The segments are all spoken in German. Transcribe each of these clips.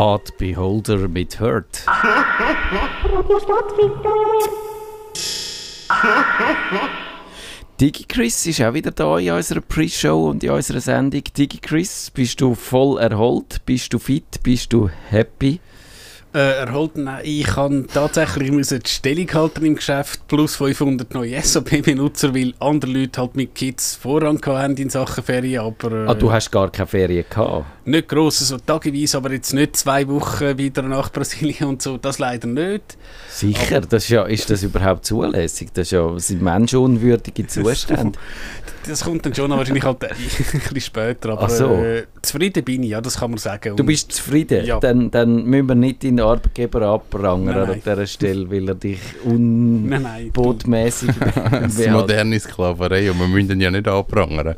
Art Beholder mit Hurt. Digi Chris ist auch wieder da in unserer Pre-Show und in unserer Sendung. Digi Chris, bist du voll erholt? Bist du fit? Bist du happy? Äh, erhalten, nein, ich kann tatsächlich müssen die Stellung halten im Geschäft plus 500 neue SAP-Benutzer, weil andere Leute halt mit Kids Vorrang haben in Sachen Ferien, aber... Äh, ah, du hast gar keine Ferien gehabt? Nicht gross, so tageweise, aber jetzt nicht zwei Wochen wieder nach Brasilien und so, das leider nicht. Sicher, aber, das ist, ja, ist das überhaupt zulässig? Das, ist ja, das sind menschenunwürdige Zustände. Das kommt dann schon wahrscheinlich halt ein bisschen später, aber so. äh, zufrieden bin ich, ja, das kann man sagen. Und du bist zufrieden? Ja. Dann, dann müssen wir nicht in Arbeitgeber abprangern an dieser Stelle, weil er dich unbotmäßig Das ist moderne Sklaverei und wir müssen ihn ja nicht abprangern.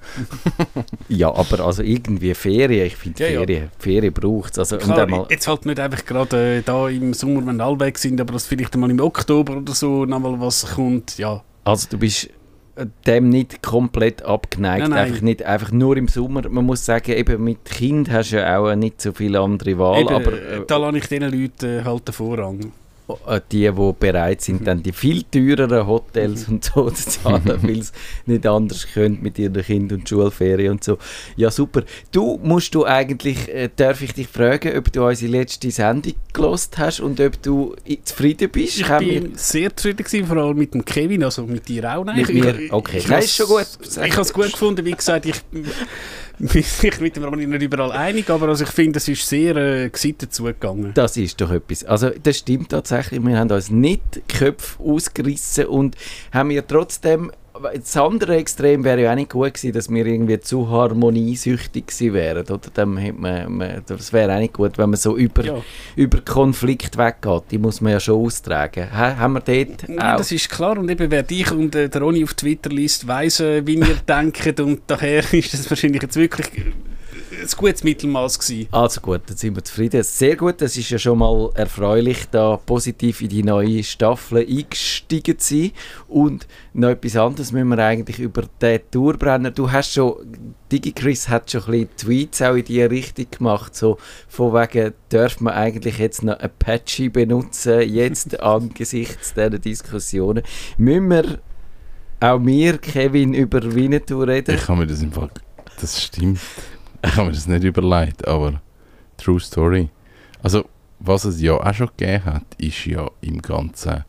ja, aber also irgendwie Ferien, ich finde ja, Ferien, ja. Ferien braucht es. Also, Klar, jetzt halt nicht einfach gerade äh, da im Sommer, wenn alle weg sind, aber das vielleicht mal im Oktober oder so nochmal was kommt, ja. Also du bist dem nicht komplett abgeneigt. Nein, nein. Einfach, nicht, einfach nur im Sommer. Man muss sagen, eben mit Kind hast du ja auch nicht so viele andere Wahl. Eben, aber, äh, da lasse ich diesen Leuten halt den Vorrang. Äh, die, die bereit sind, dann die viel teureren Hotels und so zu zahlen, weil es nicht anders können mit ihren Kindern und Schulferien und so. Ja, super. Du musst du eigentlich, äh, darf ich dich fragen, ob du unsere letzte Sendung gelost hast und ob du zufrieden bist? Ich bin sehr zufrieden gewesen, vor allem mit dem Kevin, also mit dir auch. Nein, mit mir? Okay, ich, ich Nein, ist schon gut. Ich habe es gut gefunden, wie gesagt, ich bin sich mit dem nicht überall einig, aber also ich finde, es ist sehr äh, gesittet zugegangen. Das ist doch etwas. Also das stimmt tatsächlich. Wir haben uns nicht die Köpfe ausgerissen und haben ja trotzdem das andere Extrem wäre ja auch nicht gut gewesen, dass wir irgendwie zu harmoniesüchtig gewesen wären. Oder? Dann man, man, das wäre auch nicht gut, wenn man so über, ja. über Konflikt weggeht. Die muss man ja schon austragen. Ha, haben wir dort Nein, das ist klar. Und eben, wer dich und äh, der Ronny auf Twitter liest, weiss, äh, wie wir denken. Und daher ist das wahrscheinlich jetzt wirklich ein gutes Mittelmaß gewesen. Also gut, dann sind wir zufrieden. Sehr gut, das ist ja schon mal erfreulich, da positiv in die neue Staffel eingestiegen zu sein. Und noch etwas anderes müssen wir eigentlich über den Tourbrenner. Du hast schon, DigiChris hat schon ein bisschen Tweets auch in diese Richtung gemacht, so von wegen, darf man eigentlich jetzt noch Apache benutzen, jetzt angesichts dieser Diskussionen. Müssen wir auch wir, Kevin, über Winnetou reden? Ich kann mir das im Fall, das stimmt. Ich habe mir das nicht überlegt, aber True Story. Also, was es ja auch schon gegeben hat, ist ja im ganzen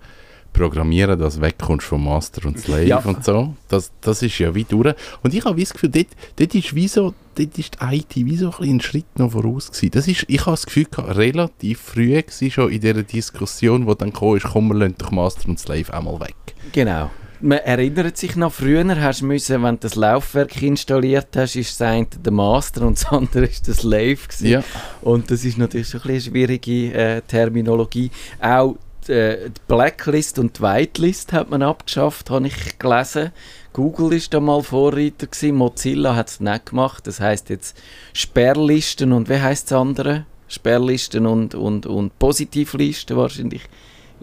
Programmieren, dass du wegkommst vom Master und Slave ja. und so. Das, das ist ja wie durch. Und ich habe das Gefühl, dort, dort ist wie so, dort ist die IT wie so ein, Schritt noch voraus gewesen. Das ist, ich habe das Gefühl, gehabt, relativ früh war schon in dieser Diskussion, wo dann kam, ist, komm, wir lassen doch Master und Slave einmal weg. Genau man erinnert sich noch, früher hast du müssen, wenn du das Laufwerk installiert hast, ist das eine der Master und das andere ist das Slave Ja. Und das ist natürlich so ein eine schwierige äh, Terminologie. Auch die, äh, die, Blacklist und die Whitelist hat man abgeschafft, habe ich gelesen. Google ist da mal Vorreiter gewesen, Mozilla hat es nicht gemacht. Das heißt jetzt Sperrlisten und wie heißt das andere? Sperrlisten und, und, und Positivlisten wahrscheinlich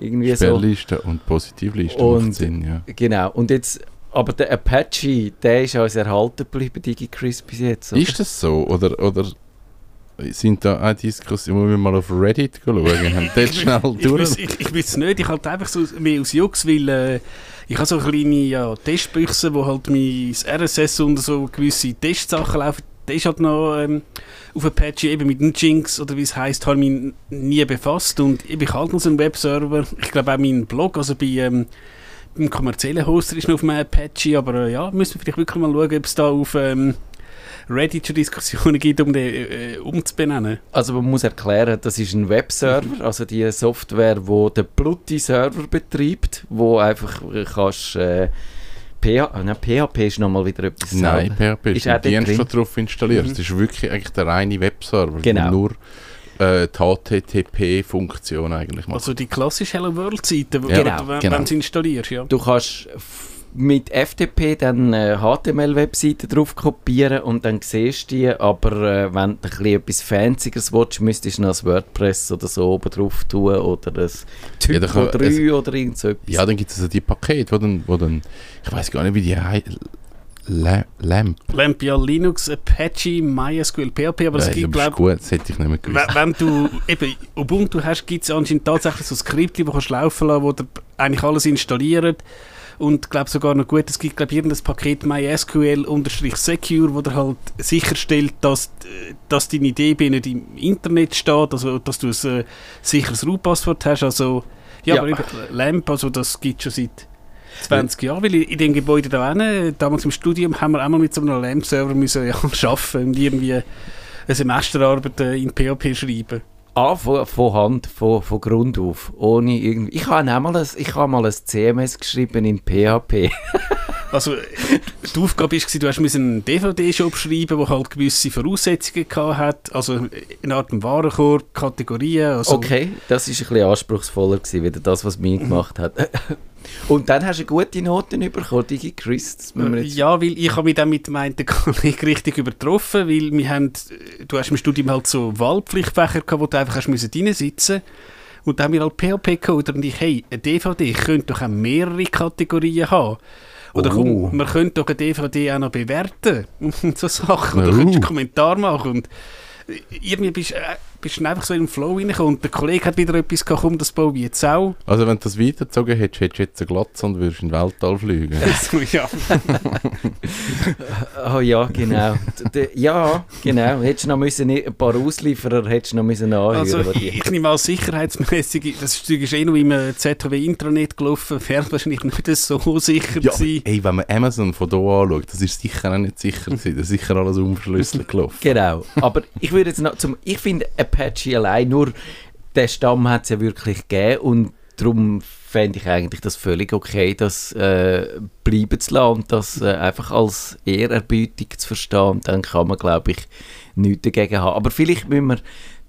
irgendwie Sperrliste so. und Positivliste und, macht Sinn, ja. Genau, und jetzt, aber der Apache, der ist uns erhalten geblieben, DigiChris bis jetzt. Oder? Ist das so? Oder, oder sind da auch Diskussionen, wo wir mal auf Reddit schauen? haben dort schnell durch? Ich, ich, ich weiß es nicht, ich halt einfach so mehr aus Jux, weil äh, ich habe so kleine ja, Testbüchse, wo halt mein RSS und so gewisse Testsachen laufen der ist halt noch ähm, auf Apache eben mit dem Jinx oder wie es heißt, habe ich mich nie befasst und ich bin halt noch so ein Webserver. Ich glaube auch mein Blog, also bei ähm, beim kommerziellen Hoster ist noch auf einem Apache, aber äh, ja, müssen wir vielleicht wirklich mal schauen, ob es da auf ähm, Reddit schon Diskussionen gibt, um den äh, umzubenennen. Also man muss erklären, das ist ein Webserver, also die Software, wo der Plutti-Server betreibt, wo einfach kannst äh, PH, nein, PHP ist nochmal wieder etwas Nein, PHP ist, ist ein Dienst, der drauf installiert. Mhm. Das ist wirklich eigentlich der reine Webserver, genau. nur äh, die HTTP-Funktion eigentlich macht. Also die klassische Hello World-Seite, ja. genau, wenn genau. du es installierst, ja. Du kannst mit FTP dann äh, HTML-Webseiten drauf kopieren und dann siehst du die, aber äh, wenn du etwas Fancyeres willst, müsstest du noch ein WordPress oder so oben drauf tun oder das Typo ja, kann, 3 es, oder irgend so etwas. Ja, dann gibt es also die Pakete, wo dann, wo dann ich weiß gar nicht, wie die heißen La Lamp. Lamp, ja, Linux, Apache, MySQL, PHP, aber es Äh, gibt, das ist glaube gut, das hätte ich nicht mehr gewusst. Wenn du eben Ubuntu hast, gibt es anscheinend tatsächlich so Skripte, die kannst du laufen lassen, wo dir eigentlich alles installiert. Und ich glaube sogar noch gut, es gibt glaube irgendein Paket MySQL-Secure, wo dir halt sicherstellt, dass, dass deine DB nicht im Internet steht, also dass du ein äh, sicheres Root-Passwort hast. Also, ja, Ja. aber eben LAMP, also das gibt es schon seit 20 Jahren, weil in dem Gebäude da hinten, damals im Studium, haben wir auch mal mit so einem LAMP-Server müssen ja, arbeiten und irgendwie eine Semesterarbeit äh, in PHP schreiben. Ah, von, von Hand, von, von Grund auf. Ohne irgendwie. Ich habe auch mal ein, ich habe mal ein CMS geschrieben in PHP. Also, die Aufgabe war, du hast einen DVD-Shop schreiben, der halt gewisse Voraussetzungen hat. Also, eine Art Warenkorb, Kategorien. Also, Okay, das ist ein bisschen anspruchsvoller gewesen, wieder das, was mir gemacht hat. Und dann hast du gute Noten bekommen, Digi Chris. Ja, weil ich habe mich dann mit meinen Kollegen richtig übertroffen, weil wir haben, du hast im Studium halt so Wahlpflichtfächer gehabt, wo du einfach hast müssen reinsitzen und dann haben wir halt PHP gecodet und ich, hey, eine DVD könnte doch auch mehrere Kategorien haben. Oder Oh. komm, man könnte doch eine DVD auch noch bewerten und so Sachen. Oder Oh. könntest einen Kommentar machen und irgendwie bist, äh, bist du einfach so in den Flow reingekommen und der Kollege hat wieder etwas gehabt, komm, das baue ich jetzt auch. Also wenn du das weitergezogen hättest, hättest du jetzt eine Glatze und würdest in den Weltall fliegen. Also, ja. Oh ja, genau. Ja, genau. Hättest du noch müssen, ein paar Auslieferer hättest du noch müssen anhören Also ich, nehme als sicherheitsmäßig, das Zeug ist eh noch im äh, ZHW-Intranet gelaufen, wäre wahrscheinlich nicht so sicher Ja, gewesen. ey, wenn man Amazon von hier anschaut, das ist sicher auch nicht sicher gewesen. Das ist sicher alles unverschlüsselt gelaufen. Genau. Aber ich würde jetzt noch zum. Ich finde Apache allein nur den Stamm hat es ja wirklich gegeben und darum fände ich eigentlich das völlig okay, das äh, bleiben zu lassen und das äh, einfach als Ehrerbietung zu verstehen. Dann kann man, glaube ich, nichts dagegen haben. Aber vielleicht müssen wir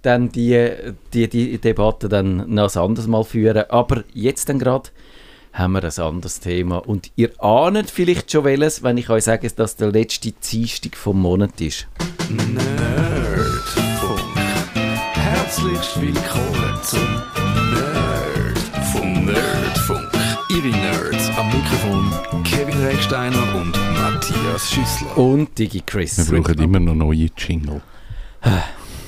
dann die, die, die Debatte dann noch ein anderes Mal führen. Aber jetzt dann gerade haben wir ein anderes Thema. Und ihr ahnt vielleicht schon welches, wenn ich euch sage, dass das der letzte Dienstag vom Monat ist. Nerdfunk. Herzlich willkommen zum Nerdfunk. Nerdfunk. Ihre Nerds am Mikrofon Kevin Recksteiner und Matthias Schüssler. Und Digi Chris. Wir brauchen immer noch neue Jingle.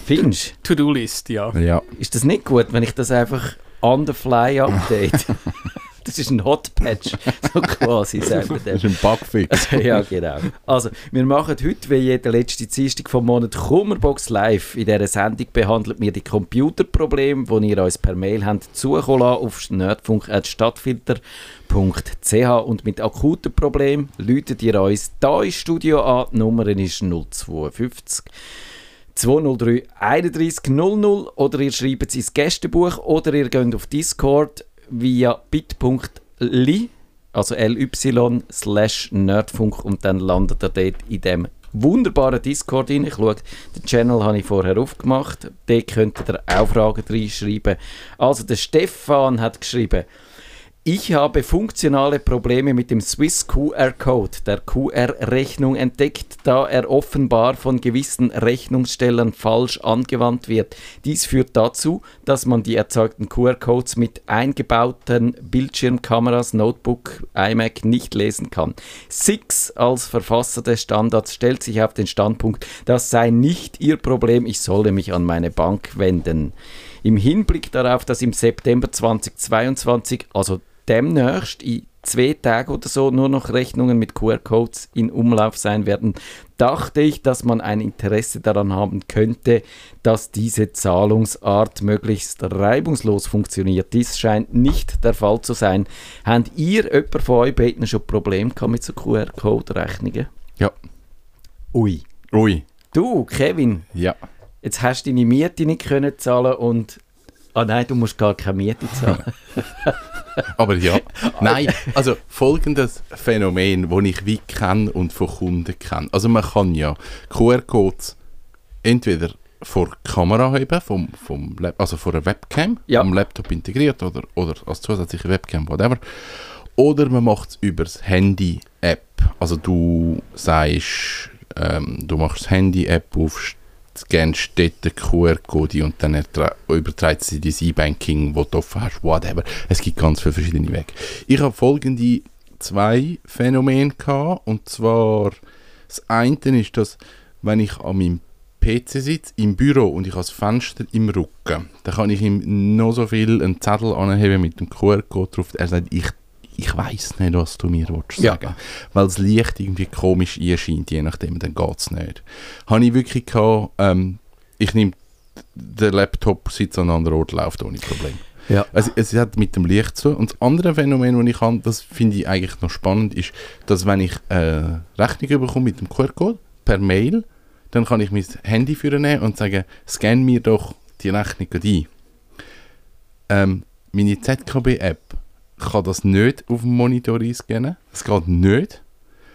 Findest To-Do-List, ja. Ja. ist das nicht gut, wenn ich das einfach on the fly update? das ist ein Hot Patch, so quasi, wir Das ist ein Bugfix. ja, genau. Also, wir machen heute, wie jeder letzte Dienstag vom Monat, Kummerbox Live. In dieser Sendung behandelt wir die Computerprobleme, die ihr uns per Mail habt zukommen lassen auf nerdfunk.stadtfilter.ch und mit akuten Problemen läutet ihr uns hier im Studio an. Die Nummer ist 052 203 31 00 oder ihr schreibt es ins Gästebuch oder ihr geht auf Discord via bit.ly also ly slash nerdfunk und dann landet ihr dort in dem wunderbaren Discord rein. Ich schaue, den Channel habe ich vorher aufgemacht. Dort könnt ihr auch Fragen reinschreiben. Also der Stefan hat geschrieben, ich habe funktionale Probleme mit dem Swiss QR-Code der QR-Rechnung entdeckt, da er offenbar von gewissen Rechnungsstellern falsch angewandt wird. Dies führt dazu, dass man die erzeugten QR-Codes mit eingebauten Bildschirmkameras, Notebook, iMac nicht lesen kann. Six als Verfasser des Standards stellt sich auf den Standpunkt, das sei nicht ihr Problem, ich solle mich an meine Bank wenden. Im Hinblick darauf, dass im September 2022, also demnächst in zwei Tagen oder so nur noch Rechnungen mit QR-Codes in Umlauf sein werden, dachte ich, dass man ein Interesse daran haben könnte, dass diese Zahlungsart möglichst reibungslos funktioniert. Dies scheint nicht der Fall zu sein. Habt ihr jemand von euch beiden schon Probleme mit so QR-Code-Rechnungen? Ja. Ui. Ui. Du, Kevin, Ja. jetzt hast du deine Miete nicht können zahlen und... Ah nein, du musst gar keine Miete zahlen. Aber ja. Nein, also folgendes Phänomen, das ich wie kenne und von Kunden kenne. Also man kann ja QR-Codes entweder vor die Kamera haben, vom, vom also vor einer Webcam, Ja. am Laptop integriert oder, oder als zusätzliche Webcam, whatever. Oder man macht es über das Handy-App. Also du sagst, ähm, du machst das Handy-App auf, scannst dort QR-Code und dann überträgt sie dein E-Banking, wo du offen hast, whatever. Es gibt ganz viele verschiedene Wege. Ich habe folgende zwei Phänomene gehabt. Und zwar, das eine ist, dass wenn ich an meinem PC sitze, im Büro und ich habe das Fenster im Rücken, dann kann ich ihm noch so viel einen Zettel anheben mit dem QR-Code drauf. Er sagt, ich, ich weiß nicht, was du mir willst Ja. sagen Weil das Licht irgendwie komisch einscheint, je nachdem, dann geht es nicht. Habe ich wirklich gehabt, ähm, ich nehme den Laptop, sitze an einem anderen Ort, läuft ohne Problem. Ja. Also es hat mit dem Licht zu. Und das andere Phänomen, das ich habe, das finde ich eigentlich noch spannend, ist, dass wenn ich äh, Rechnung bekomme mit dem QR-Code per Mail, dann kann ich mein Handy nehmen und sagen, scan mir doch die Rechnung ein. Ähm, meine ZKB-App kann das nicht auf dem Monitor einscannen. Das geht nicht.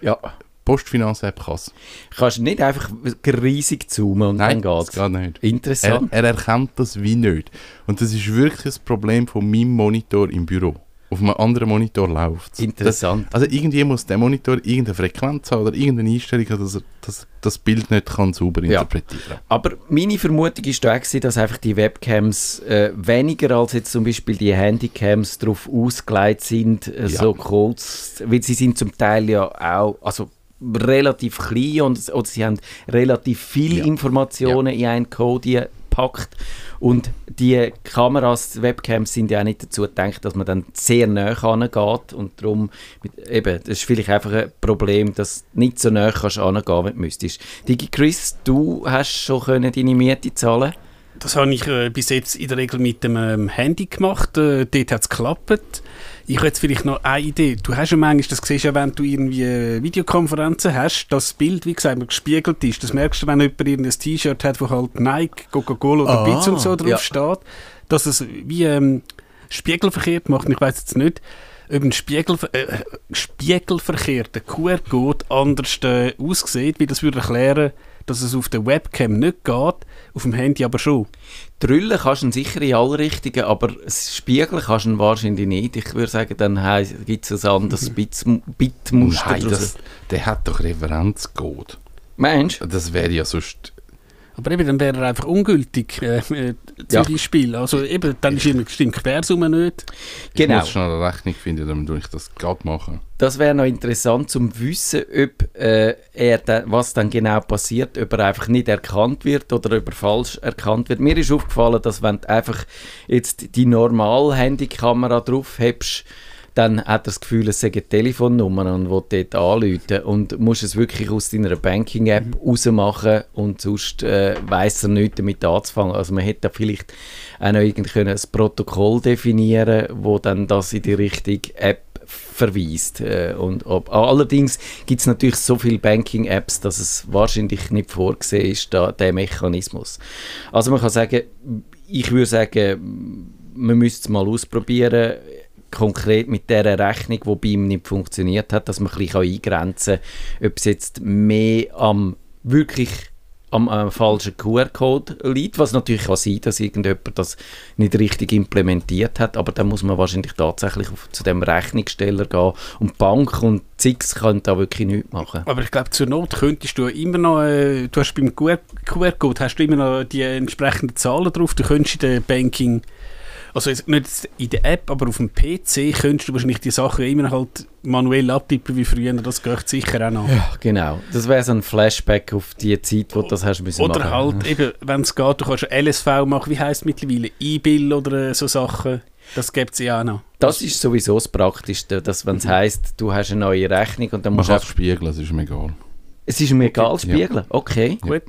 Ja. Postfinanz-App kann es. Kannst du nicht einfach riesig zoomen und Nein, dann das geht's. geht nicht. Er, Interessant. er erkennt das wie nicht. Und das ist wirklich das Problem von meinem Monitor im Büro. Auf einem anderen Monitor läuft es. Interessant. Also irgendwie muss der Monitor irgendeine Frequenz haben oder irgendeine Einstellung haben, dass er das, das Bild nicht kann sauber Ja. interpretieren Aber meine Vermutung ist da gewesen, dass einfach die Webcams äh, weniger als jetzt zum Beispiel die Handycams darauf ausgelegt sind, äh, Ja. so kurz, weil sie sind zum Teil ja auch, also relativ klein und oder sie haben relativ viele Ja. Informationen in einen Code gepackt und die Kameras, Webcams sind ja auch nicht dazu gedacht, dass man dann sehr nah geht und darum, mit, eben, das ist vielleicht einfach ein Problem, dass du nicht so nah kannst wenn du müsstest. Digi Chris, du hast schon können deine Miete zahlen Das habe ich äh, bis jetzt in der Regel mit dem ähm, Handy gemacht. Äh, dort hat es geklappt. Ich habe jetzt vielleicht noch eine Idee. Du hast ja manchmal, das siehst du ja, wenn du irgendwie Videokonferenzen hast, dass das Bild, wie gesagt, gespiegelt ist. Das merkst du, wenn jemand irgendein T-Shirt hat, wo halt Nike, Coca-Cola oder Ah, Bits und so drauf ja. steht, dass es wie ähm, spiegelverkehrt macht. Ich weiß jetzt nicht, ob ein Spiegel, äh, spiegelverkehrter QR-Code anders äh, aussieht, wie das würde erklären, dass es auf der Webcam nicht geht, auf dem Handy aber schon. Drüllen kannst du ihn sicher in alle Richtungen, aber Spiegeln kannst du ihn wahrscheinlich nicht. Ich würde sagen, dann gibt es ein anderes Bit- Bitmuster. Nein, das, der hat doch Referenzcode. Meinst du? Das wäre ja sonst... Aber eben, dann wäre er einfach ungültig, äh, äh, Ja. zum Beispiel. Also eben, dann ist irgendwie stimmt die Quersumme nicht. Ich Genau. muss schnell eine Rechnung finden, damit ich das gerade machen. Das wäre noch interessant zum wissen, ob äh, er dann, was dann genau passiert, ob er einfach nicht erkannt wird oder ob er falsch erkannt wird. Mir ist aufgefallen, dass wenn du einfach jetzt die normale Handykamera drauf hebst, dann hat er das Gefühl, es sei eine Telefonnummer und will dort anrufen und musst es wirklich aus deiner Banking-App rausmachen und sonst äh, weiss er nichts damit anzufangen. Also man hätte da vielleicht auch noch irgendwie können ein Protokoll definieren wo dann das in die richtige App verweist. Äh, und ob, allerdings gibt es natürlich so viele Banking-Apps, dass es wahrscheinlich nicht vorgesehen ist, da, der Mechanismus. Also man kann sagen, ich würde sagen, man müsste es mal ausprobieren, konkret mit dieser Rechnung, die bei ihm nicht funktioniert hat, dass man ein bisschen eingrenzen kann, ob es jetzt mehr am wirklich am äh, falschen QR-Code liegt, was natürlich kann sein, dass irgendjemand das nicht richtig implementiert hat, aber dann muss man wahrscheinlich tatsächlich auf, zu dem Rechnungssteller gehen und die Bank und Zix können da wirklich nichts machen. Aber ich glaube, zur Not könntest du immer noch, äh, du hast beim QR- QR-Code hast du immer noch die entsprechenden Zahlen drauf, du könntest in der Banking, also jetzt nicht in der App, aber auf dem PC könntest du wahrscheinlich die Sachen immer halt manuell abtippen wie früher, das geht sicher auch noch. Ja, genau. Das wäre so ein Flashback auf die Zeit, wo du das hast müssen Oder machen. halt eben, wenn es geht, du kannst LSV machen, wie heisst es mittlerweile, E-Bill oder äh, so Sachen, das gibt es ja auch noch. Das ist sowieso das Praktischste, dass wenn es heisst, du hast eine neue Rechnung und dann Man musst du kann es spiegeln, das ist mir egal. es ist mir egal, Ja. spiegeln. Okay. Gut.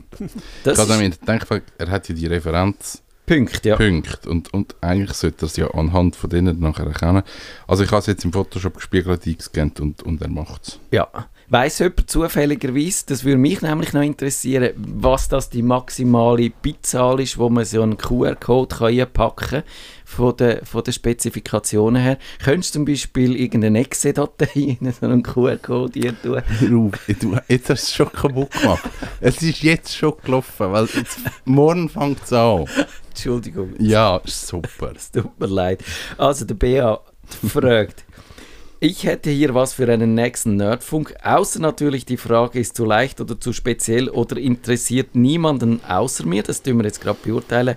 Das ich denke, er hat ja die Referenzpunkte Punkt, ja. und, und eigentlich sollte er es ja anhand von denen nachher erkennen. Also ich habe es jetzt im Photoshop gespiegelt eingescannt und, und er macht es. Ja. Weiss jemand zufälligerweise, das würde mich nämlich noch interessieren, was das die maximale Bitzahl ist, wo man so einen QR-Code einpacken kann, von den, von den Spezifikationen her. Könntest du zum Beispiel irgendeine Exe-Datei in so einen QR-Code hier tun? Du, jetzt hast du es schon kaputt gemacht. es ist jetzt schon gelaufen, weil jetzt, morgen fängt es an. Entschuldigung, Ja, super. es tut mir leid. Also der BA fragt, Ich hätte hier was für einen nächsten Nerdfunk, außer natürlich die Frage, ist zu leicht oder zu speziell oder interessiert niemanden außer mir, das tun wir jetzt gerade beurteilen.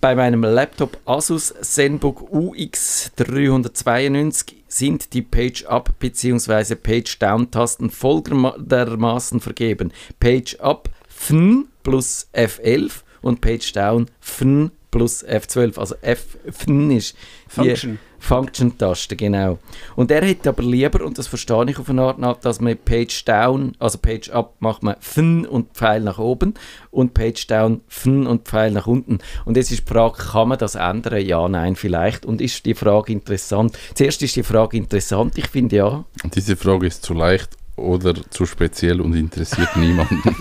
Bei meinem Laptop Asus ZenBook UX 392 sind die Page-Up bzw. Page-Down-Tasten folgendermaßen vergeben. Page-Up FN plus F11 und Page-Down FN plus F12. Also F FN ist Function. Function-Taste, genau. Und er hätte aber lieber, und das verstehe ich auf eine Art, nach, dass man Page Down, also Page Up macht man Fn und Pfeil nach oben und Page Down Fn und Pfeil nach unten. Und jetzt ist die Frage, kann man das ändern? Ja, nein, vielleicht. Und ist die Frage interessant? Zuerst ist die Frage interessant, ich finde ja. Diese Frage ist zu leicht oder zu speziell und interessiert niemanden.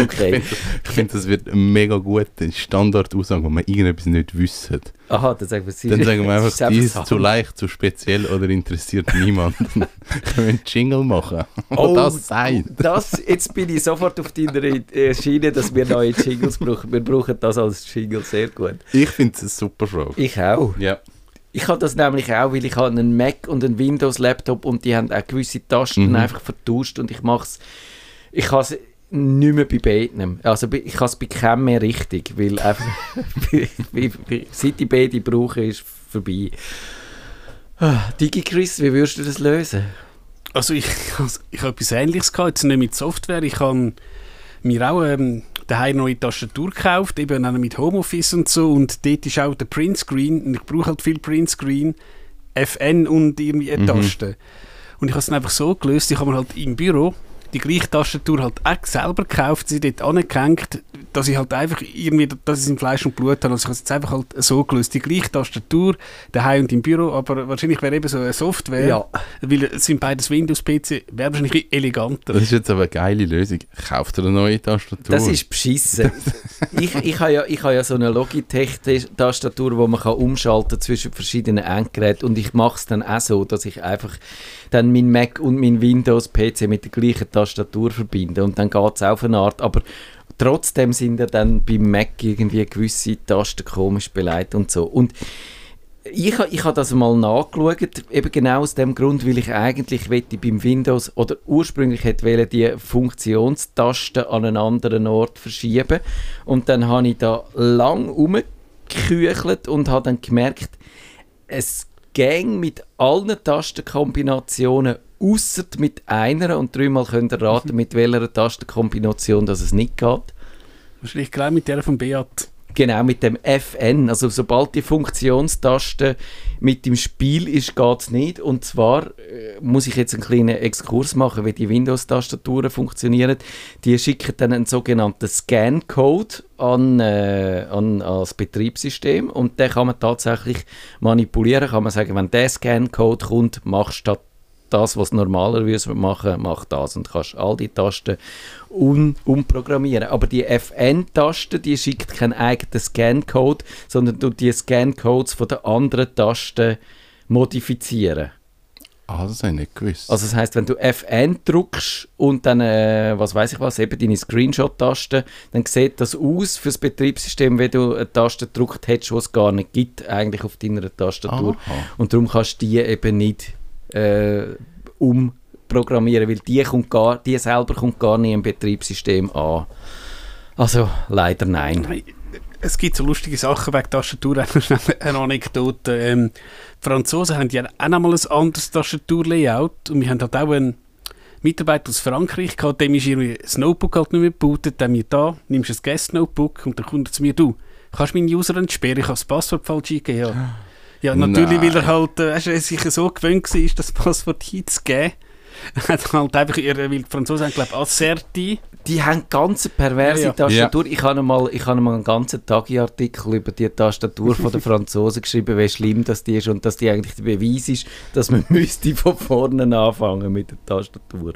Okay. Ich finde, das wird mega gute Standardaussage, wo man irgendetwas nicht wissen. Aha, dann sagen wir sie. Dann sagen wir einfach, die ist zu leicht, zu speziell oder interessiert niemanden. Können wir einen Jingle machen, Oh, das sagt. Das, jetzt bin ich sofort auf deiner Schiene, dass wir neue Jingles brauchen. Wir brauchen das als Jingle sehr gut. Ich finde es eine super Frage. Ich auch. Ja. Ich habe das nämlich auch, weil ich habe einen Mac und einen Windows-Laptop und die haben auch gewisse Tasten Mhm. einfach vertauscht und ich mache es, ich habe es nicht mehr bei beiden. Also ich habe es bei keinem mehr richtig, weil einfach, seit ich beide brauche, ist vorbei. Ah, DigiChris, wie würdest du das lösen? Also ich, also ich habe etwas Ähnliches gehabt, jetzt nicht mit Software. Ich habe mir auch ähm, daheim eine neue Tastatur gekauft, eben auch mit Homeoffice und so. Und dort ist auch der Printscreen, und ich brauche halt viel Printscreen, FN und irgendwie eine Mhm. Taste. Und ich habe es dann einfach so gelöst, ich habe mir halt im Büro die gleiche Tastatur halt auch selber gekauft, sie dort angehängt, dass ich halt einfach irgendwie, dass ich es in Fleisch und Blut habe. Also ich habe es jetzt einfach halt so gelöst. Die gleiche Tastatur, daheim und im Büro, aber wahrscheinlich wäre eben so eine Software, weil es sind beides Windows-PC, wäre wahrscheinlich eleganter. Das ist jetzt aber eine geile Lösung. Kauft ihr eine neue Tastatur? Das ist beschissen. ich, ich habe ja, ich habe ja so eine Logitech-Tastatur, wo man kann umschalten zwischen verschiedenen Endgeräten und ich mache es dann auch so, dass ich einfach dann mein Mac und mein Windows-PC mit der gleichen Tastatur verbinde und dann geht es auf eine Art, aber trotzdem sind ja dann beim Mac irgendwie gewisse Tasten komisch beleidigt und so. Und ich, ich habe das mal nachgeschaut, eben genau aus dem Grund, weil ich eigentlich wette beim Windows oder ursprünglich hätte die Funktionstasten an einen anderen Ort verschieben und dann habe ich da lang umgeküchelt und habe dann gemerkt, es ging mit allen Tastenkombinationen außer mit einer und dreimal könnt ihr raten, mit welcher Tastenkombination das es nicht geht. Wahrscheinlich gleich mit der von Beat. Genau, mit dem FN. Also sobald die Funktionstaste mit dem Spiel ist, geht es nicht. Und zwar äh, muss ich jetzt einen kleinen Exkurs machen, wie die Windows-Tastaturen funktionieren. Die schicken dann einen sogenannten Scan-Code an, äh, an, ans Betriebssystem und den kann man tatsächlich manipulieren. Kann man sagen, wenn der Scan-Code kommt, machst du statt das, was normalerweise machen, mach das und kannst all die Tasten un umprogrammieren. Aber die FN-Taste, die schickt keinen eigenen Scan-Code, sondern du die Scan-Codes von den anderen Tasten modifizieren. Ah, das habe ich nicht gewusst. Also das heißt, wenn du FN drückst und dann, äh, was weiß ich was, eben deine Screenshot-Taste, dann sieht das aus fürs Betriebssystem, wenn du eine Taste gedrückt hättest, die es gar nicht gibt, eigentlich auf deiner Tastatur. Aha. Und darum kannst du die eben nicht äh, umprogrammieren, weil die, kommt gar, die selber kommt gar nicht im Betriebssystem an. Also leider nein. Es gibt so lustige Sachen wegen Tastatur. Eine Anekdote. Ähm, die Franzosen haben ja auch noch mal ein anderes Tastaturlayout. Und wir haben halt auch einen Mitarbeiter aus Frankreich gehabt, dem ist irgendwie das Notebook halt nicht mehr gebootet. Dann mir da, nimmst du ein Guest-Notebook und dann kommt er zu mir, du, kannst du meinen User entsperren? Ich habe das Passwort falsch eingegeben. Ja, ja natürlich, weil er halt äh, sich so gewöhnt war, das Passwort hinzugeben. Er hat halt einfach, weil die Franzosen haben, glaube ich, Asserti. Die haben ganz perverse Ja, ja. Tastatur. Ich habe mal, ich habe mal einen ganzen Tagi-Artikel über die Tastatur von den Franzosen geschrieben, wie schlimm das die ist und dass die eigentlich der Beweis ist, dass man müsste von vorne anfangen mit der Tastatur.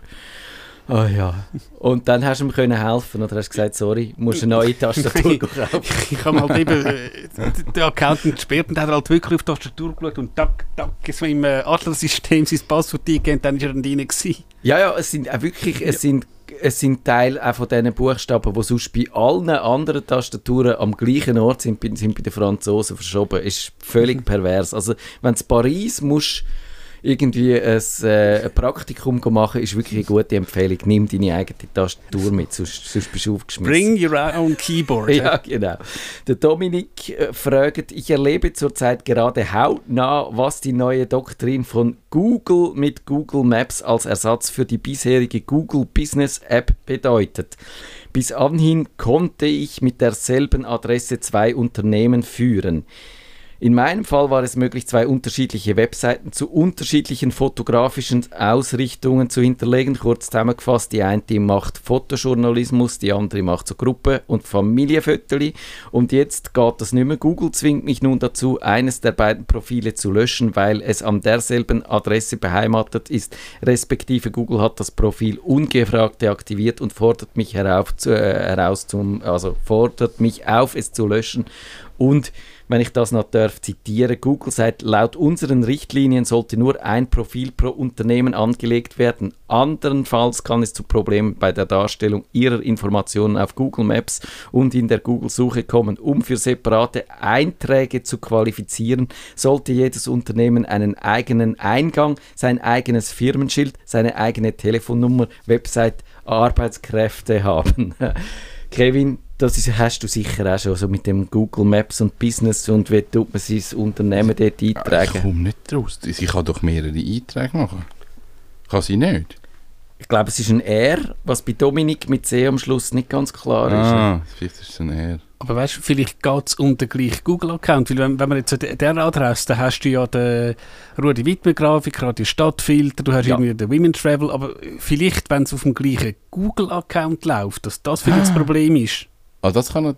Oh ja. Und dann hast du ihm können helfen oder hast gesagt, sorry, musst eine neue Tastatur kaufen. Ich habe halt eben äh, den Accountant gesperrt und hat er halt wirklich auf die Tastatur geschaut und tack, tack, ist im äh, Adler-System sein Passwort eingegeben und dann ist er dann drin gewesen. Ja, ja, es sind auch wirklich, es sind, es sind Teile auch von diesen Buchstaben, die sonst bei allen anderen Tastaturen am gleichen Ort sind, sind bei den Franzosen verschoben. Ist völlig pervers. Also, wenn du Paris musst irgendwie ein, äh, Praktikum machen, ist wirklich eine gute Empfehlung. Nimm deine eigene Tastatur mit, sonst, sonst bist du aufgeschmissen. Bring your own keyboard. Ja, genau. Der Dominik äh, fragt, ich erlebe zurzeit gerade hautnah, was die neue Doktrin von Google mit Google Maps als Ersatz für die bisherige Google Business App bedeutet. Bis anhin konnte ich mit derselben Adresse zwei Unternehmen führen. In meinem Fall war es möglich, zwei unterschiedliche Webseiten zu unterschiedlichen fotografischen Ausrichtungen zu hinterlegen. Kurz zusammengefasst, die eine macht Fotojournalismus, die andere macht so Gruppe- und Familienfotos. Und jetzt geht das nicht mehr. Google zwingt mich nun dazu, eines der beiden Profile zu löschen, weil es an derselben Adresse beheimatet ist. Respektive Google hat das Profil ungefragt deaktiviert und fordert mich herauf zu, äh, heraus zum, also fordert mich auf, es zu löschen. Und wenn ich das noch darf zitieren, Google sagt, laut unseren Richtlinien sollte nur ein Profil pro Unternehmen angelegt werden. Andernfalls kann es zu Problemen bei der Darstellung Ihrer Informationen auf Google Maps und in der Google-Suche kommen. Um für separate Einträge zu qualifizieren, sollte jedes Unternehmen einen eigenen Eingang, sein eigenes Firmenschild, seine eigene Telefonnummer, Website, Arbeitskräfte haben. Kevin, das ist, hast du sicher auch schon so mit dem Google Maps und Business und wie tut man sein Unternehmen dort Ich eintragen. komme nicht raus. Ich kann doch mehrere Einträge machen. Kann sie nicht? Ich glaube, es ist ein R, was bei Dominik mit C am Schluss nicht ganz klar ist. Ah, vielleicht ist es ein R. Aber weißt du, vielleicht geht es den gleichen Google-Account. Weil, wenn, wenn man jetzt an der Adresse, dann hast du ja den Rudi Wittmer-Grafik, gerade die Stadtfilter, du hast Ja. irgendwie den Women Travel. Aber vielleicht, wenn es auf dem gleichen Google-Account läuft, dass das vielleicht das Problem ist. Ah, das kann er.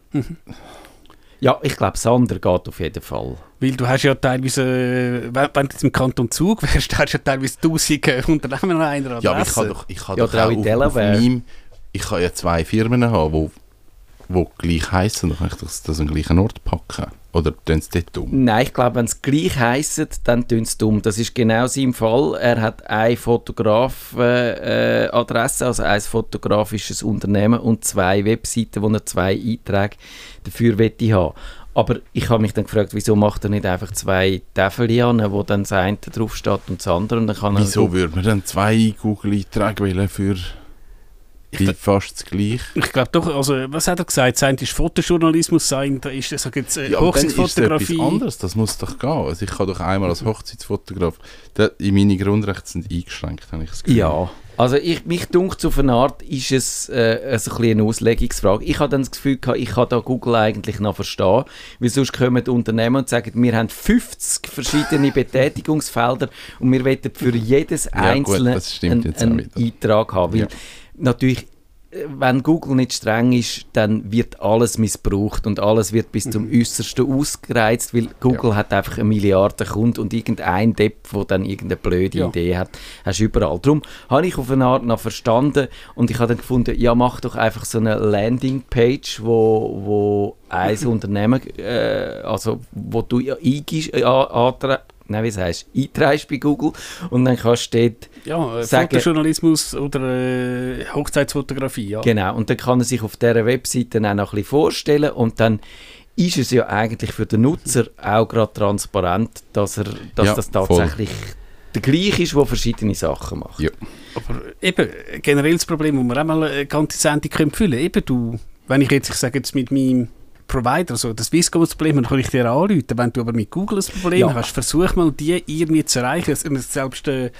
Ja, ich glaube, Sander geht auf jeden Fall. Weil du hast ja teilweise, äh, wenn, du jetzt im Kanton Zug wärst, hast du ja teilweise tausende Unternehmen an einer Adresse. Ja, aber ich kann doch, ich kann Ja, doch auch auf, auf Delaware. meinem, Ich kann ja zwei Firmen haben, wo, wo gleich heißen. Dann kann ich das, das an den gleichen Ort packen. Oder tun sie dort um? Nein, ich glaube, wenn es gleich heisst, dann tun sie dumm. Das ist genau sein Fall. Er hat eine Fotograf-Adresse, äh, also ein fotografisches Unternehmen und zwei Webseiten, wo er zwei Einträge dafür wette haben. Aber ich habe mich dann gefragt, wieso macht er nicht einfach zwei Täfel an, wo dann das eine drauf steht und das andere und dann kann er... Wieso würde man dann zwei Google-Einträge wählen für die fast das gleiche? Ich glaube doch, also was hat er gesagt? Sein ist Fotojournalismus, sein da ist das jetzt äh, Ja, Hochzeitsfotografie. etwas anderes. Das muss doch gehen. Also ich kann doch einmal als Hochzeitsfotograf... Da, in meine Grundrechte sind eingeschränkt, habe ich das Gefühl. Ja, also ich, mich dunkt auf eine Art ist es äh, also ein bisschen eine Auslegungsfrage. Ich habe dann das Gefühl gehabt, ich kann da Google eigentlich noch verstehen, weil sonst kommen die Unternehmen und sagen, wir haben 50 verschiedene Betätigungsfelder und wir wollen für jedes Ja, gut, einzelne das stimmt einen, jetzt auch einen wieder. Eintrag haben. Weil Ja. Natürlich wenn Google nicht streng ist, dann wird alles missbraucht und alles wird bis zum Äußersten ausgereizt, weil Google hat einfach eine Milliarde Kunden und irgendein Depp, der dann irgendeine blöde Ja. Idee hat, hast du überall. Darum habe ich auf eine Art noch verstanden und ich habe dann gefunden, ja mach doch einfach so eine Landingpage, wo, wo ein Unternehmen, äh, also wo du ja eingibst, äh, nein, wie heißt einträgst bei Google und dann kannst du dort Ja, äh, Sagen- Fotojournalismus oder äh, Hochzeitsfotografie, ja. Genau, und dann kann er sich auf dieser Webseite auch noch ein bisschen vorstellen und dann ist es ja eigentlich für den Nutzer auch gerade transparent, dass, er, dass Ja, das voll. tatsächlich der gleiche ist, der verschiedene Sachen macht. Ja. Aber eben, generell das Problem, das wir auch mal eine ganze Sendung können füllen können, eben du, wenn ich jetzt, ich sage jetzt mit meinem Provider, also das Swisscom das Problem, dann kann ich dir anrufen. Wenn du aber mit Google ein Problem Ja. hast, versuch mal, die irgendwie zu erreichen. Selbst der,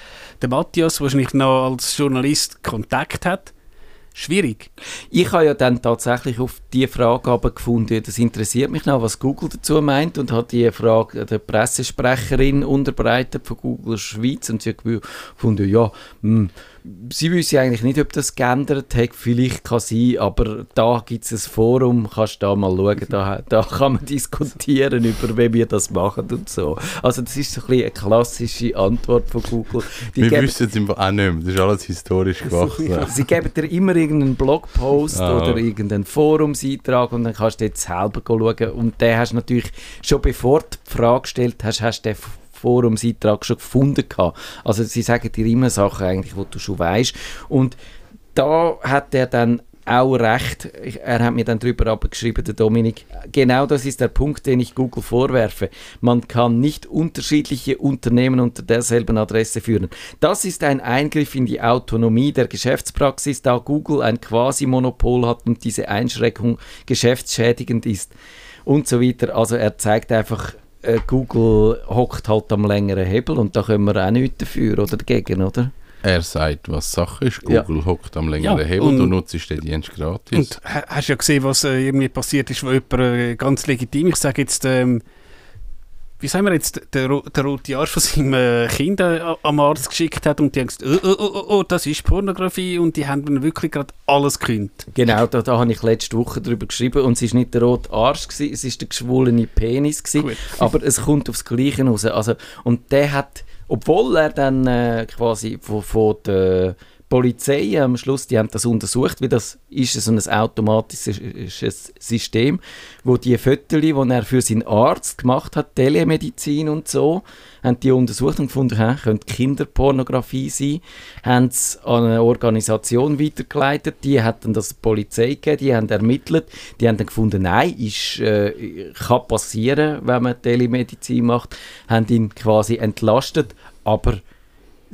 der Matthias, der wahrscheinlich noch als Journalist Kontakt hat, schwierig. Ich habe ja dann tatsächlich auf die Frage aber gefunden, das interessiert mich noch, was Google dazu meint und hat die Frage der Pressesprecherin unterbreitet von Google Schweiz und sie hat gefunden, ja, hm, sie wissen eigentlich nicht, ob das geändert hat, vielleicht kann sein, aber da gibt es ein Forum, kannst du da mal schauen, da, da kann man diskutieren über, wie wir das machen und so. Also das ist so ein bisschen eine klassische Antwort von Google. Die Wir geben- wissen es auch nicht mehr. Das ist alles historisch gewachsen. Sie geben dir immer irgendeinen Blogpost Ah. oder irgendeinen Forumseintrag und dann kannst du jetzt selber schauen. Und den hast du natürlich schon bevor du die Frage gestellt hast, hast du den Forumseintrag schon gefunden gehabt. Also sie sagen dir immer Sachen eigentlich, die du schon weißt. Und da hat er dann auch recht. Er hat mir dann darüber abgeschrieben, der Dominik. Genau das ist der Punkt, den ich Google vorwerfe. Man kann nicht unterschiedliche Unternehmen unter derselben Adresse führen. Das ist ein Eingriff in die Autonomie der Geschäftspraxis, da Google ein Quasi-Monopol hat und diese Einschränkung geschäftsschädigend ist und so weiter. Also er zeigt einfach, äh, Google hockt halt am längeren Hebel und da können wir auch nichts dafür oder dagegen, oder? Er sagt, was Sache ist. Ja. Google hockt am längeren Ja, Hebel, und- du nutzt den Dienst gratis. Und ha- hast ja gesehen, was äh, irgendwie passiert ist, wo jemand äh, ganz legitim, ich sage jetzt, ähm, wie sagen wir jetzt, der, ro- der rote Arsch von seinem äh, Kind äh, am Arzt geschickt hat und die haben gesagt, oh, oh, oh, oh, das ist Pornografie und die haben dann wirklich gerade alles gekündigt. Genau, da, da habe ich letzte Woche drüber geschrieben und es ist nicht der rote Arsch, gewesen, es ist der geschwollene Penis, gewesen, Gut. aber es kommt aufs Gleiche raus. Also, und der hat, obwohl er dann äh, quasi von, von der Polizei am Schluss, die haben das untersucht, wie das ist so ein automatisches System, wo die Fotos, die er für seinen Arzt gemacht hat, Telemedizin und so, haben die untersucht und gefunden, hä, könnte Kinderpornografie sein, haben es an eine Organisation weitergeleitet, die hat dann das Polizei gegeben, die haben ermittelt, die haben dann gefunden, nein, ist, äh, kann passieren, wenn man Telemedizin macht, haben ihn quasi entlastet, aber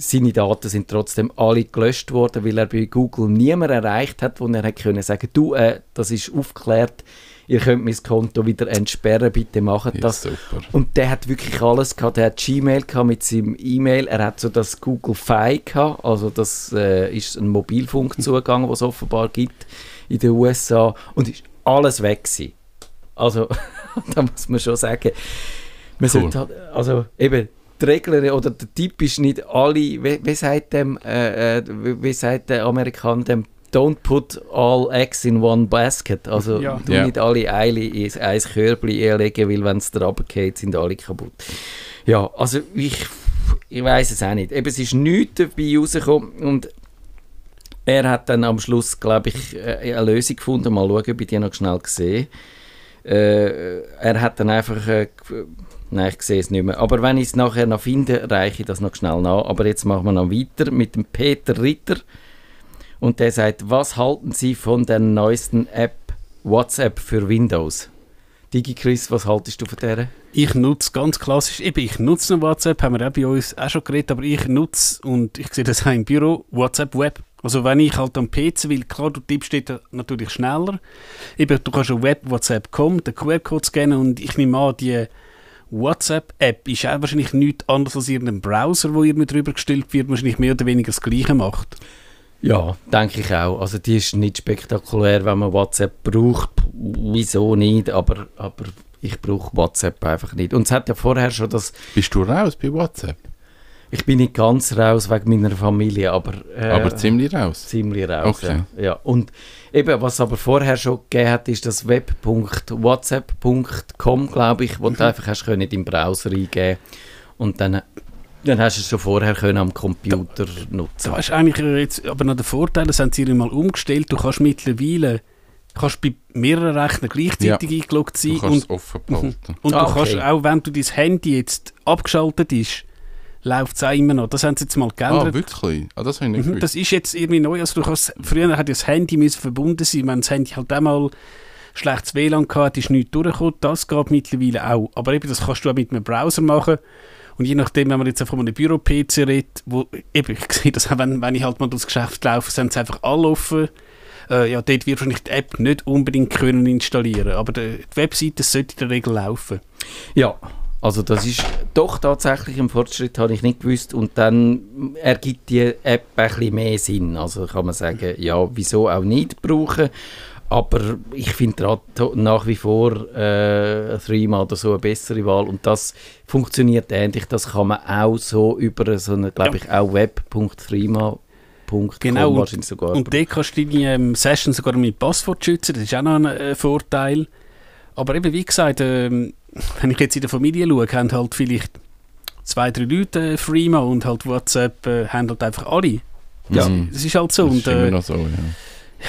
seine Daten sind trotzdem alle gelöscht worden, weil er bei Google niemand erreicht hat, wo er hätte können sagen, du, äh, das ist aufgeklärt, ihr könnt mein Konto wieder entsperren, bitte macht Ja, das. super. Und der hat wirklich alles gehabt. Der hat Gmail gehabt mit seinem E-Mail. Er hat so das Google Fi gehabt. Also das äh, ist ein Mobilfunkzugang, was es offenbar gibt in den USA. Und ist alles weg gewesen. Also da muss man schon sagen, man Cool. sollte halt, also eben die Regel oder der Tipp ist nicht alle, wie, wie sagt dem, äh, äh, wie, wie sagt der Amerikaner dem, don't put all eggs in one basket. Also Ja. du Ja. nicht alle Eile in ein Körbli legen, weil wenn es da runtergeht, sind alle kaputt. Ja, also ich, ich weiß es auch nicht. Eben, es ist nichts dabei rausgekommen und er hat dann am Schluss, glaube ich, äh, eine Lösung gefunden. Mal schauen, ob ich die noch schnell sehe. Äh, er hat dann einfach... Äh, Nein, ich sehe es nicht mehr. Aber wenn ich es nachher noch finde, reiche ich das noch schnell nach. Aber jetzt machen wir noch weiter mit dem Peter Ritter. Und der sagt, was halten Sie von der neuesten App WhatsApp für Windows? DigiChris, was haltest du von der? Ich nutze ganz klassisch, eben, ich nutze WhatsApp, haben wir auch bei uns auch schon geredet, aber ich nutze, und ich sehe das auch im Büro, WhatsApp Web. Also wenn ich halt am PC will, klar, du tippst dort natürlich schneller. Eben, du kannst auf Web WhatsApp kommen, den QR-Code scannen und ich nehme an, die WhatsApp-App ist auch wahrscheinlich nichts anderes als irgendein Browser, wo irgendwie drüber gestellt wird, wahrscheinlich mehr oder weniger das Gleiche macht. Ja, denke ich auch. Also die ist nicht spektakulär, wenn man WhatsApp braucht. Wieso nicht? Aber, aber ich brauche WhatsApp einfach nicht. Und es hat ja vorher schon das... Bist du raus bei WhatsApp? Ich bin nicht ganz raus wegen meiner Familie, aber... äh, Aber ziemlich raus. ziemlich raus. Okay. Ja. ja. Und eben, was aber vorher schon gegeben hat, ist das web.whatsapp.com, glaube ich, wo du einfach hast können in den Browser eingeben und dann, dann hast du es schon vorher können am Computer nutzen. Da ist eigentlich jetzt aber noch der Vorteil, das haben sie mal umgestellt, du kannst mittlerweile kannst bei mehreren Rechnern gleichzeitig eingeloggt sein Du kannst und es offen behalten. Und Ah, du kannst okay. auch, wenn du dein Handy jetzt abgeschaltet ist, läuft es auch immer noch. Das haben sie jetzt mal Ah, geändert. wirklich? Ah, das habe ich nicht Mhm, gewusst. das ist jetzt irgendwie neu. Also du kannst, früher hat ja das Handy müssen verbunden sein. Wenn das Handy halt einmal schlechtes WLAN hatte, ist nichts durchgekommen. Das geht mittlerweile auch. Aber eben, das kannst du auch mit einem Browser machen. Und je nachdem, wenn man jetzt von einem Büro-PC redet, wo, eben, ich sehe das auch, wenn, wenn ich halt mal durchs Geschäft laufe, sind sie einfach alle offen. Äh, ja, dort wird wahrscheinlich die App nicht unbedingt können installieren aber die, die Webseite sollte in der Regel laufen. Ja, also das ist doch tatsächlich ein Fortschritt, habe ich nicht gewusst. Und dann ergibt die App ein bisschen mehr Sinn. Also kann man sagen, ja, wieso auch nicht brauchen. Aber ich finde nach wie vor äh, Threema oder so eine bessere Wahl. Und das funktioniert ähnlich. Das kann man auch so über so eine, glaube ich, auch web.threema.com Genau, wahrscheinlich sogar. Und dort kannst du deine ähm, Session sogar mit Passwort schützen, das ist auch noch ein äh, Vorteil. Aber eben, wie gesagt, ähm, wenn ich jetzt in der Familie schaue, haben halt vielleicht zwei, drei Leute äh, Freema und halt WhatsApp äh, haben halt einfach alle. Ja. Mhm. Das ist halt so. Das und, ist immer äh, noch so, ja.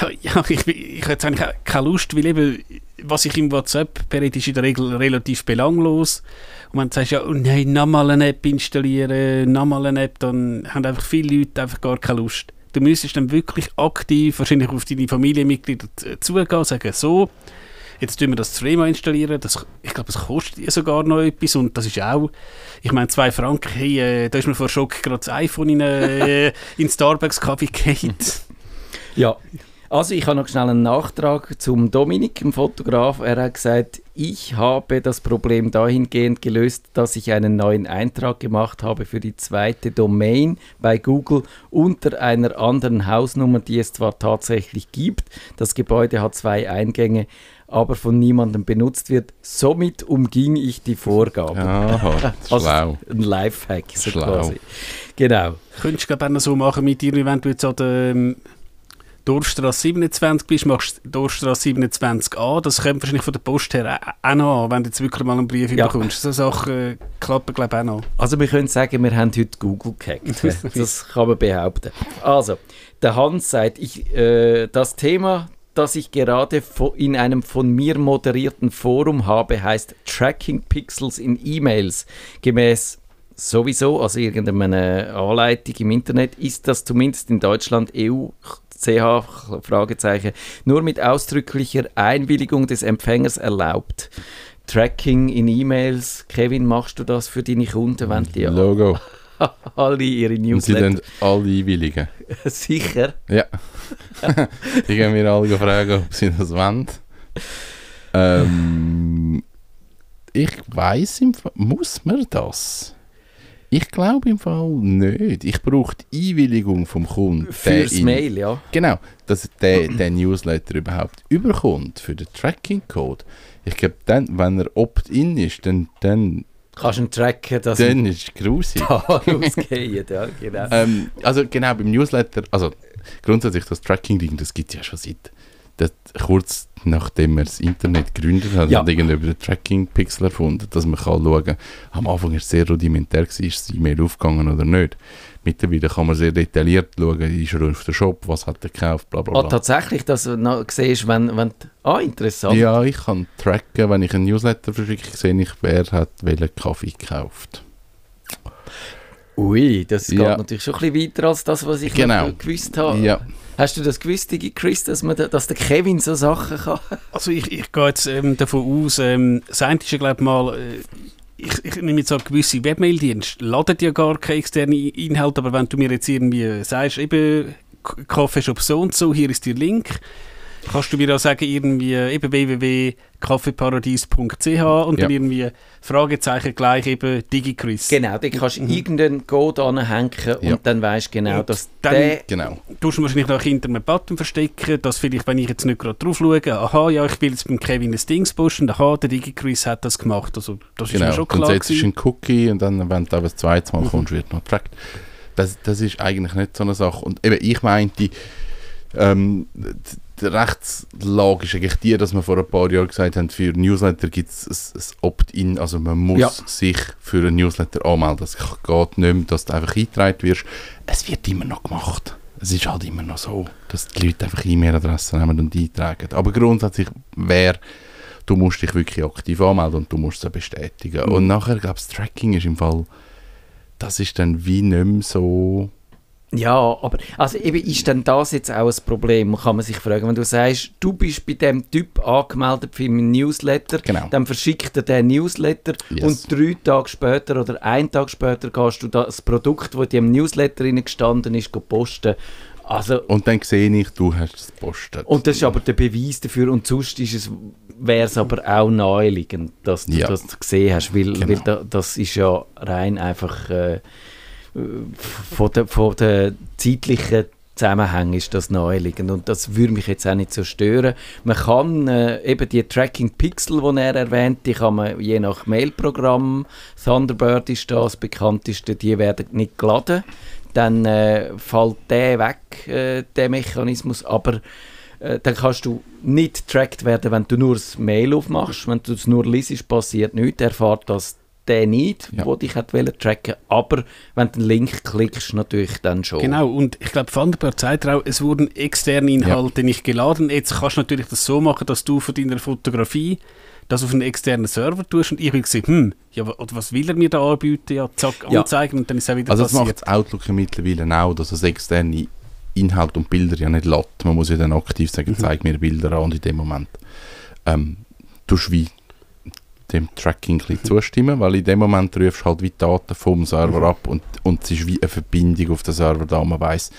ja, ja, ich, ich habe jetzt eigentlich keine Lust, weil eben, was ich im WhatsApp berät, ist in der Regel relativ belanglos. Und wenn du sagst, ja, oh nein, nochmal eine App installieren, nochmal eine App, dann haben einfach viele Leute einfach gar keine Lust. Du müsstest dann wirklich aktiv wahrscheinlich auf deine Familienmitglieder z- zugehen, sagen, so, jetzt tun wir das Thema installieren, das, ich glaube, das kostet sogar noch etwas und das ist auch, ich meine, zwei Franken, hey, äh, da ist mir vor Schock gerade das iPhone in, äh, in Starbucks-Kaffee gefallen. Ja, also ich habe noch schnell einen Nachtrag zum Dominik, dem Fotograf. Er hat gesagt, ich habe das Problem dahingehend gelöst, dass ich einen neuen Eintrag gemacht habe für die zweite Domain bei Google unter einer anderen Hausnummer, die es zwar tatsächlich gibt. Das Gebäude hat zwei Eingänge, aber von niemandem benutzt wird. Somit umging ich die Vorgaben. Aha, Also schlau. ein Lifehack so Schlau. quasi. Genau. Könntest du noch so machen mit dir, wenn du jetzt an der ähm, Dorfstrasse 27 bist, machst du Dorfstrasse 27a, das kommt wahrscheinlich von der Post her auch- auch noch an, wenn du jetzt wirklich mal einen Brief Ja. bekommst. So Sachen äh, klappen glaube ich auch noch. Also wir können sagen, wir haben heute Google gehackt. Das kann man behaupten. Also, der Hans sagt, ich, äh, das Thema, das ich gerade in einem von mir moderierten Forum habe, heißt Tracking Pixels in E-Mails. Gemäß sowieso, also irgendeine Anleitung im Internet, ist das zumindest in Deutschland EU CH Fragezeichen nur mit ausdrücklicher Einwilligung des Empfängers erlaubt. Tracking in E-Mails, Kevin, machst du das für deine Kunden, wenn die Logo. alle ihre Und sie Newsletter dann alle einwilligen. sicher? Ja. Die gehen mir alle fragen, ob sie das wollen. Ähm, ich weiß im Fall, muss man das? Ich glaube im Fall nicht. Ich brauche die Einwilligung vom Kunden. Fürs in- Mail, ja. Genau, dass der, der Newsletter überhaupt überkommt für den Tracking-Code. Ich glaube, dann, wenn er opt-in ist, dann, dann, Kannst du ihn tracken, dass dann ist es grusig. da rausgehen, ja, genau. ähm, also genau, beim Newsletter, also grundsätzlich das Tracking-Ding, das gibt es ja schon seit das, kurz nachdem er das Internet gegründet hat, Ja. hat irgendjemand den Tracking-Pixel erfunden, dass man kann schauen kann. Am Anfang war es sehr rudimentär, gewesen, ist das E-Mail aufgegangen oder nicht. Mittlerweile kann man sehr detailliert schauen, ist er auf der Shop, was hat er gekauft, bla bla Ah, bla. tatsächlich, dass du noch siehst, wenn, wenn ah, interessant. Ja, ich kann tracken, wenn ich einen Newsletter verschicke, sehe ich, wer hat welchen Kaffee gekauft. Ui, das geht Ja. natürlich schon ein bisschen weiter als das, was ich Genau. gewusst habe. Ja, Hast du das gewusst, Digi Chris, dass, man da, dass der Kevin so Sachen kann? Also ich, ich gehe jetzt ähm, davon aus, ähm, das eine ist ja glaube ich mal, äh, ich, ich nehme jetzt an, gewisse Webmail-Dienste laden ja gar keine externen Inhalte, aber wenn du mir jetzt irgendwie äh, sagst, eben Kaffeeshop so und so, hier ist der Link, kannst du mir auch sagen, irgendwie eben www.kaffeeparadies.ch und Ja. dann irgendwie Fragezeichen gleich eben DigiChris. Genau, dann kannst du irgendeinen Code anhängen und Ja. dann weißt du genau, Und dass dann- der... genau. Du musst wahrscheinlich noch hinter einem Button verstecken, dass vielleicht, wenn ich jetzt nicht gerade drauf schaue, aha, ja, ich will jetzt beim Kevin ein Dings posten, aha, der DigiChris hat das gemacht. Also, das ist mir Genau, schon dann klar. setzt du einen Cookie und dann, wenn du aber das zweite Mal Mhm. kommst, wird noch getrackt. Das, das ist eigentlich nicht so eine Sache. Und eben, ich meinte, ähm, Rechtslage ist eigentlich die, dass wir vor ein paar Jahren gesagt haben, für Newsletter gibt es ein Opt-in, also man muss Ja. sich für einen Newsletter anmelden. Es geht nicht mehr, dass du einfach eingetragen wirst. Es wird immer noch gemacht. Es ist halt immer noch so, dass die Leute einfach E-Mail-Adressen nehmen und eintragen. Aber grundsätzlich wäre du musst dich wirklich aktiv anmelden und du musst es bestätigen. Mhm. Und nachher, glaube ich, das Tracking ist im Fall, das ist dann wie nicht mehr so... Ja, aber also eben ist denn das jetzt auch ein Problem, kann man sich fragen. Wenn du sagst, du bist bei dem Typ angemeldet für meinen Newsletter, Genau. dann verschickt er den Newsletter Yes. und drei Tage später oder einen Tag später gehst du das Produkt, das in dem Newsletter gestanden ist, posten. Also, Und dann sehe ich, du hast es gepostet. und das ist aber der Beweis dafür und sonst ist es, wäre es aber auch naheliegend, dass du Ja. das gesehen hast, weil, Genau. weil da, das ist ja rein einfach äh, von der, von der zeitlichen Zusammenhang ist das naheliegend und das würde mich jetzt auch nicht so stören. Man kann äh, eben die Tracking Pixel, die er erwähnt, die kann man je nach Mailprogramm, Thunderbird ist das bekannteste, die werden nicht geladen, dann äh, fällt der weg, äh, der Mechanismus, aber äh, dann kannst du nicht getrackt werden, wenn du nur das Mail aufmachst. Wenn du es nur liest, passiert nichts. Er erfährt das der nicht, Ja. wo dich hat wollen tracken Aber wenn du den Link klickst, natürlich dann schon. Genau, und ich glaube, Thunderbird sagt auch, es wurden externe Inhalte nicht geladen. Jetzt kannst du natürlich das so machen, dass du von deiner Fotografie das auf einen externen Server tust und ich will sehen, hm, ja, was will er mir da anbieten? Ja, zack, Ja. anzeigen und dann ist es auch wieder also das passiert. macht das Outlook ja mittlerweile auch, dass es externe Inhalt und Bilder ja nicht lässt. Man muss ja dann aktiv sagen, zeig mir Bilder an und in dem Moment ähm, tust du wie dem Tracking ein zustimmen, weil in dem Moment rufst du halt wie Daten vom Server ab und, und es ist wie eine Verbindung auf den Server da, man weiß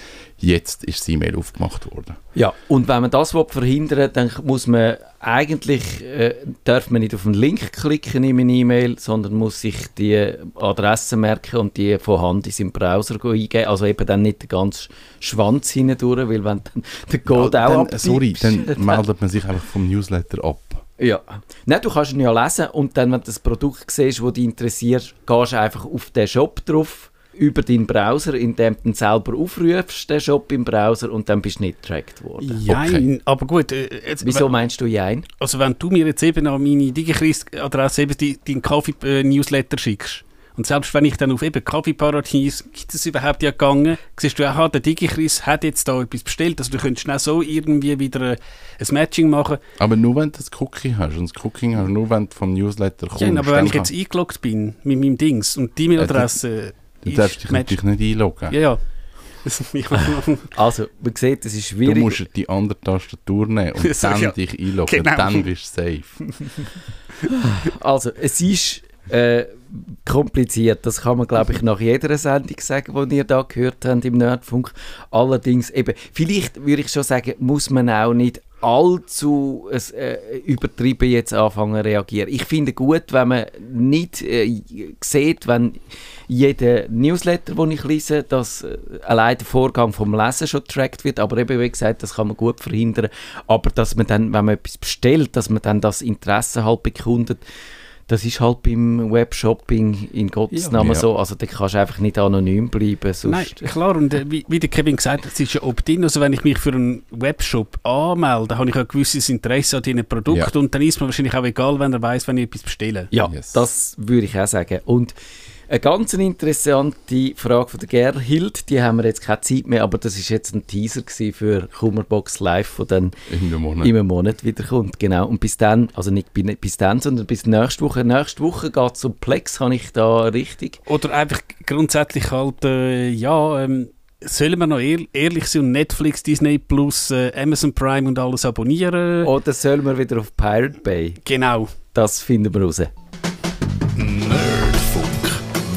jetzt ist das E-Mail aufgemacht worden. Ja, und wenn man das will verhindern dann muss man eigentlich, äh, darf man nicht auf den Link klicken in eine E-Mail, sondern muss sich die Adresse merken und die von Hand in seinen Browser eingeben. Also eben dann nicht den ganzen Schwanz hindurch, weil wenn dann der Code Ja, auch dann, abtippst, Sorry, dann meldet man sich einfach vom Newsletter ab. Ja. Nein, du kannst ihn ja lesen und dann, wenn du das Produkt siehst, das dich interessiert, gehst du einfach auf den Shop drauf, über deinen Browser, indem du ihn selber aufrufst, den Shop im Browser, und dann bist du nicht getrackt worden. Jein, aber gut. Äh, jetzt, Wieso meinst du Jein? Also wenn du mir jetzt eben an meine Digikris-Adresse eben deinen Kaffee-Newsletter schickst, und selbst wenn ich dann auf eben Kaffeeparadies, gibt es überhaupt ja gegangen, siehst du, aha, der Digikris hat jetzt da etwas bestellt, also du könntest schnell so irgendwie wieder äh, ein Matching machen. Aber nur wenn du das Cookie hast. Und das Cookie hast du nur, wenn du vom Newsletter kommst. Ja, aber wenn ich jetzt eingeloggt bin mit meinem Dings und die E-Mail-Adresse Du darfst dich natürlich nicht einloggen. Ja, ja. Also, man sieht, es ist Du schwierig. musst die andere Tastatur nehmen und So, dann ja. dich einloggen. Genau. Dann bist du safe. Also, es ist äh, kompliziert. Das kann man, glaube ich, nach jeder Sendung sagen, die ihr da gehört habt im Nerdfunk. Allerdings, eben, vielleicht würde ich schon sagen, muss man auch nicht allzu äh, übertrieben jetzt anfangen zu reagieren. Ich finde gut, wenn man nicht äh, sieht, wenn jeder Newsletter, den ich lese, dass äh, allein der Vorgang vom Lesen schon getrackt wird, aber eben, wie gesagt, das kann man gut verhindern. Aber dass man dann, wenn man etwas bestellt, dass man dann das Interesse halt bekundet, das ist halt beim Webshopping in Gottes Ja. Namen Ja. so. Also da kannst du einfach nicht anonym bleiben. Sonst, Nein, klar, und äh, wie, wie der Kevin gesagt hat, es ist ja Opt-in, also wenn ich mich für einen Webshop anmelde, habe ich ein gewisses Interesse an diesen Produkten und dann ist mir wahrscheinlich auch egal, wenn er weiß, wenn ich etwas bestelle. Ja, Yes. das würde ich auch sagen. Und eine ganz interessante Frage von der Gerhild, die haben wir jetzt keine Zeit mehr, aber das ist jetzt ein Teaser für Kummerbox Live, der dann In einem Monat. im Monat wiederkommt. Genau. Und bis dann, also nicht bi- bis dann, sondern bis nächste Woche. Nächste Woche geht es um Plex, habe ich da richtig? Oder einfach grundsätzlich halt, äh, ja, ähm, sollen wir noch ehr ehrlich sein und Netflix, Disney Plus, äh, Amazon Prime und alles abonnieren? Oder sollen wir wieder auf Pirate Bay? Genau. Das finden wir raus. Nerdfunk.